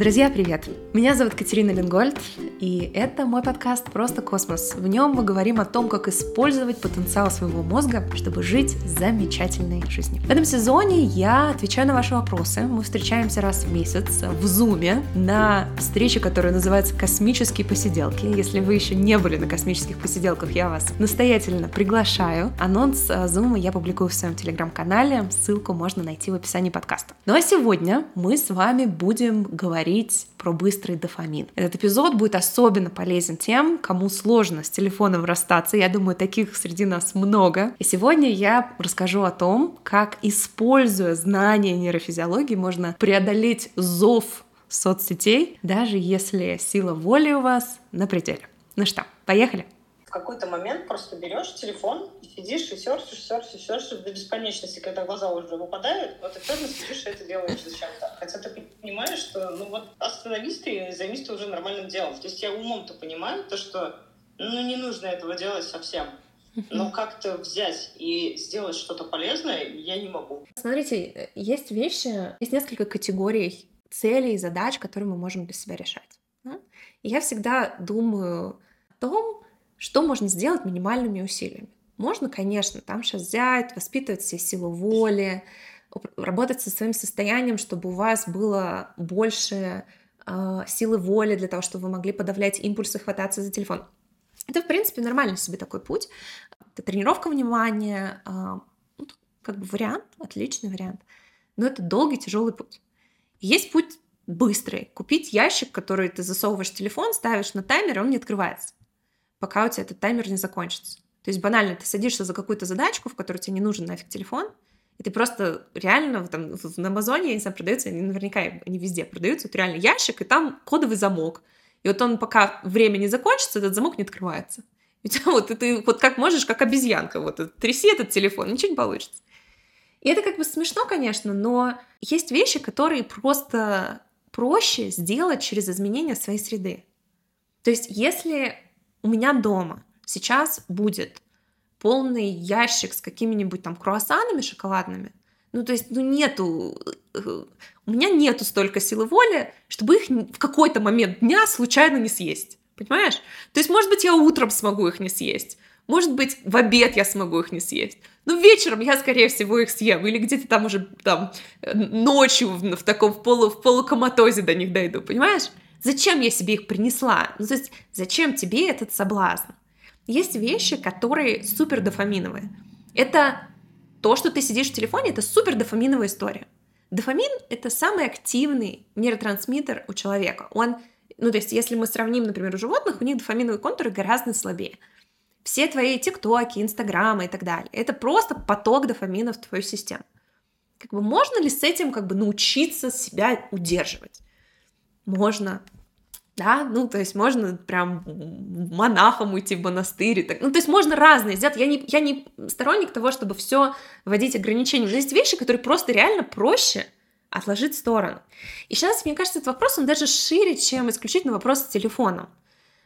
Друзья, привет! Меня зовут Катерина Ленгольд, и это мой подкаст «Просто космос». В нем мы говорим о том, как использовать потенциал своего мозга, чтобы жить замечательной жизнью. В этом сезоне я отвечаю на ваши вопросы. Мы встречаемся раз в месяц в Зуме на встрече, которая называется «Космические посиделки». Если вы еще не были на космических посиделках, я вас настоятельно приглашаю. Анонс Зума я публикую в своем телеграм-канале, ссылку можно найти в описании подкаста. Ну а сегодня мы с вами будем говорить говорить про быстрый дофамин. Этот эпизод будет особенно полезен тем, кому сложно с телефоном расстаться. Я думаю, таких среди нас много. И сегодня я расскажу о том, как, используя знания нейрофизиологии, можно преодолеть зов соцсетей, даже если сила воли у вас на пределе. Ну что, поехали! В какой-то момент просто берешь телефон и сидишь и серфишь, серфишь, серфишь до бесконечности, когда глаза уже выпадают, вот ты все сидишь и это делаешь зачем-то. Хотя ты понимаешь, что ну вот остановись ты и займись ты уже нормальным делом. То есть я умом-то понимаю то, что ну не нужно этого делать совсем. Но как-то взять и сделать что-то полезное я не могу. Смотрите, есть вещи, есть несколько категорий целей и задач, которые мы можем для себя решать. И я всегда думаю о том, что можно сделать минимальными усилиями? Можно, конечно, там сейчас взять, воспитывать себе силу воли, работать со своим состоянием, чтобы у вас было больше э, силы воли для того, чтобы вы могли подавлять импульсы, хвататься за телефон. Это, в принципе, нормальный себе такой путь. Это тренировка внимания, э, ну, как бы вариант, отличный вариант. Но это долгий, тяжелый путь. Есть путь быстрый. Купить ящик, который ты засовываешь телефон, ставишь на таймер, и он не открывается пока у тебя этот таймер не закончится. То есть банально, ты садишься за какую-то задачку, в которой тебе не нужен нафиг телефон, и ты просто реально там на Амазоне, я не знаю, продаются, они наверняка они везде продаются, вот реально ящик, и там кодовый замок. И вот он пока время не закончится, этот замок не открывается. И вот ты вот как можешь, как обезьянка, вот тряси этот телефон, ничего не получится. И это как бы смешно, конечно, но есть вещи, которые просто проще сделать через изменение своей среды. То есть если у меня дома сейчас будет полный ящик с какими-нибудь там круассанами шоколадными. Ну, то есть, ну, нету... Э, у меня нету столько силы воли, чтобы их в какой-то момент дня случайно не съесть. Понимаешь? То есть, может быть, я утром смогу их не съесть. Может быть, в обед я смогу их не съесть. Но вечером я, скорее всего, их съем. Или где-то там уже там э, ночью в, в таком в, полу, в полукоматозе до них дойду. Понимаешь? Зачем я себе их принесла? Ну, то есть, зачем тебе этот соблазн? Есть вещи, которые супер дофаминовые. Это то, что ты сидишь в телефоне, это супер дофаминовая история. Дофамин — это самый активный нейротрансмиттер у человека. Он, ну, то есть, если мы сравним, например, у животных, у них дофаминовые контуры гораздо слабее. Все твои тиктоки, инстаграмы и так далее — это просто поток дофамина в твою систему. Как бы можно ли с этим как бы научиться себя удерживать? Можно, да, ну, то есть можно прям монахом уйти в монастырь, так, ну, то есть можно разные сделать, я не, я не сторонник того, чтобы все вводить ограничения, но есть вещи, которые просто реально проще отложить в сторону. И сейчас, мне кажется, этот вопрос, он даже шире, чем исключительно вопрос с телефоном.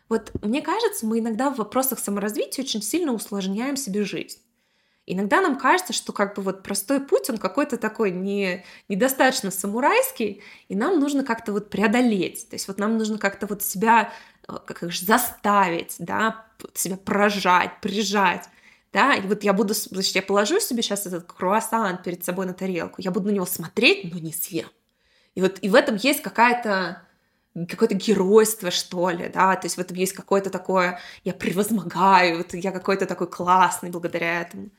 Вот мне кажется, мы иногда в вопросах саморазвития очень сильно усложняем себе жизнь. Иногда нам кажется, что как бы вот простой путь, он какой-то такой не, недостаточно самурайский, и нам нужно как-то вот преодолеть. То есть вот нам нужно как-то вот себя э, как же заставить, да, себя прожать, прижать. Да, и вот я буду, значит, я положу себе сейчас этот круассан перед собой на тарелку, я буду на него смотреть, но не съем. И вот и в этом есть какая-то какое-то геройство, что ли, да, то есть в этом есть какое-то такое, я превозмогаю, вот я какой-то такой классный благодаря этому.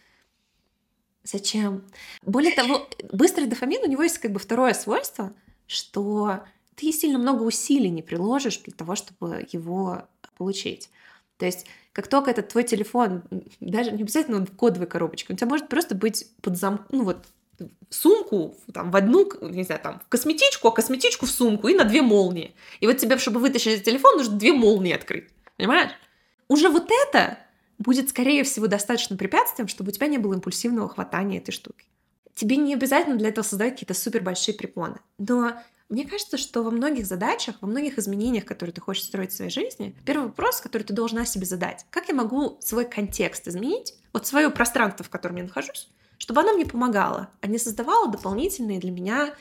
Зачем? Более того, быстрый дофамин, у него есть как бы второе свойство, что ты сильно много усилий не приложишь для того, чтобы его получить. То есть, как только этот твой телефон, даже не обязательно он в кодовой коробочке, у тебя может просто быть под замок, ну вот, сумку там, в одну, не знаю, там, в косметичку, а косметичку в сумку и на две молнии. И вот тебе, чтобы вытащить телефон, нужно две молнии открыть. Понимаешь? Уже вот это будет, скорее всего, достаточно препятствием, чтобы у тебя не было импульсивного хватания этой штуки. Тебе не обязательно для этого создать какие-то супер большие препоны. Но мне кажется, что во многих задачах, во многих изменениях, которые ты хочешь строить в своей жизни, первый вопрос, который ты должна себе задать, как я могу свой контекст изменить, вот свое пространство, в котором я нахожусь, чтобы оно мне помогало, а не создавало дополнительные для меня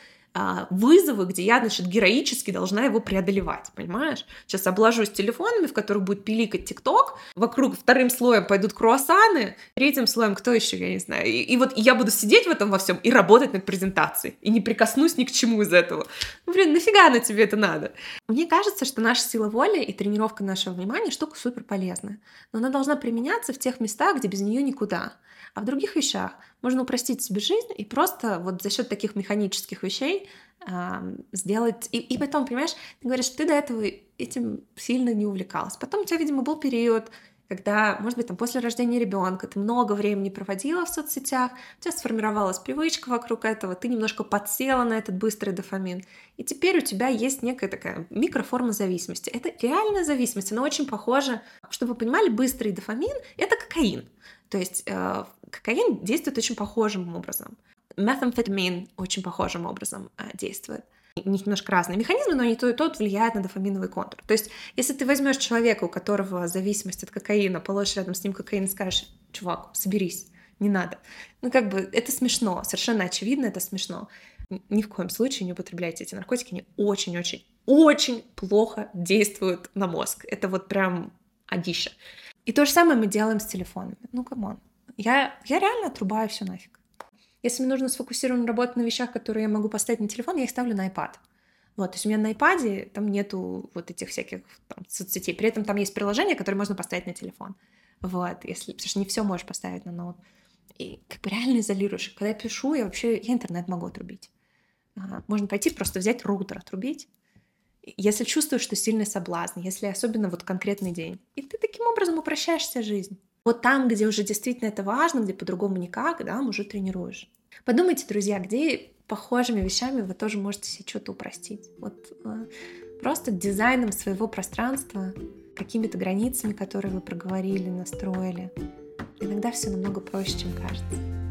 вызовы, где я, значит, героически должна его преодолевать, понимаешь? Сейчас обложусь телефонами, в которых будет пиликать ТикТок, вокруг вторым слоем пойдут круассаны, третьим слоем кто еще, я не знаю. И, и вот я буду сидеть в этом во всем и работать над презентацией, и не прикоснусь ни к чему из этого. Ну, блин, нафига на тебе это надо? Мне кажется, что наша сила воли и тренировка нашего внимания штука супер полезная, но она должна применяться в тех местах, где без нее никуда. А в других вещах можно упростить себе жизнь и просто вот за счет таких механических вещей сделать... И, и потом, понимаешь, ты говоришь, ты до этого этим сильно не увлекалась. Потом у тебя, видимо, был период, когда, может быть, там после рождения ребенка ты много времени проводила в соцсетях, у тебя сформировалась привычка вокруг этого, ты немножко подсела на этот быстрый дофамин, и теперь у тебя есть некая такая микроформа зависимости. Это реальная зависимость, она очень похожа, чтобы вы понимали, быстрый дофамин — это кокаин. То есть э, кокаин действует очень похожим образом. Метамфетамин очень похожим образом э, действует. У них немножко разные механизмы, но они то и тот влияют на дофаминовый контур. То есть, если ты возьмешь человека, у которого зависимость от кокаина, положишь рядом с ним кокаин и скажешь, чувак, соберись, не надо. Ну, как бы, это смешно, совершенно очевидно, это смешно. Ни в коем случае не употребляйте эти наркотики, они очень-очень, очень плохо действуют на мозг. Это вот прям адище. И то же самое мы делаем с телефонами. Ну, come on. Я, я реально отрубаю все нафиг. Если мне нужно сфокусированно работать на вещах, которые я могу поставить на телефон, я их ставлю на iPad. Вот, то есть у меня на iPad там нету вот этих всяких там, соцсетей. При этом там есть приложение, которое можно поставить на телефон. Вот, если, потому что не все можешь поставить на ноут. И как бы реально изолируешь. Когда я пишу, я вообще, я интернет могу отрубить. Можно пойти просто взять роутер, отрубить, если чувствуешь, что сильный соблазн, если особенно вот конкретный день. И ты таким образом упрощаешь себе жизнь. Вот там, где уже действительно это важно, где по-другому никак, да, уже тренируешь. Подумайте, друзья, где похожими вещами вы тоже можете себе что-то упростить. Вот э, просто дизайном своего пространства, какими-то границами, которые вы проговорили, настроили. Иногда все намного проще, чем кажется.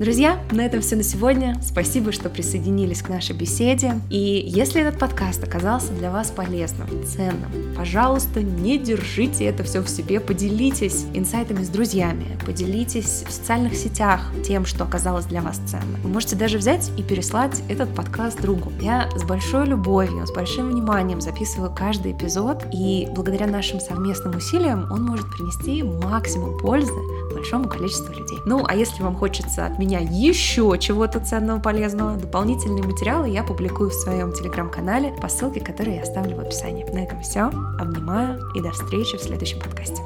Друзья, на этом все на сегодня. Спасибо, что присоединились к нашей беседе. И если этот подкаст оказался для вас полезным, ценным, пожалуйста, не держите это все в себе, поделитесь инсайтами с друзьями, поделитесь в социальных сетях тем, что оказалось для вас ценным. Вы можете даже взять и переслать этот подкаст другу. Я с большой любовью, с большим вниманием записываю каждый эпизод, и благодаря нашим совместным усилиям он может принести максимум пользы большому количеству людей. Ну, а если вам хочется от меня еще чего-то ценного, полезного, дополнительные материалы я публикую в своем телеграм-канале по ссылке, которую я оставлю в описании. На этом все. Обнимаю и до встречи в следующем подкасте.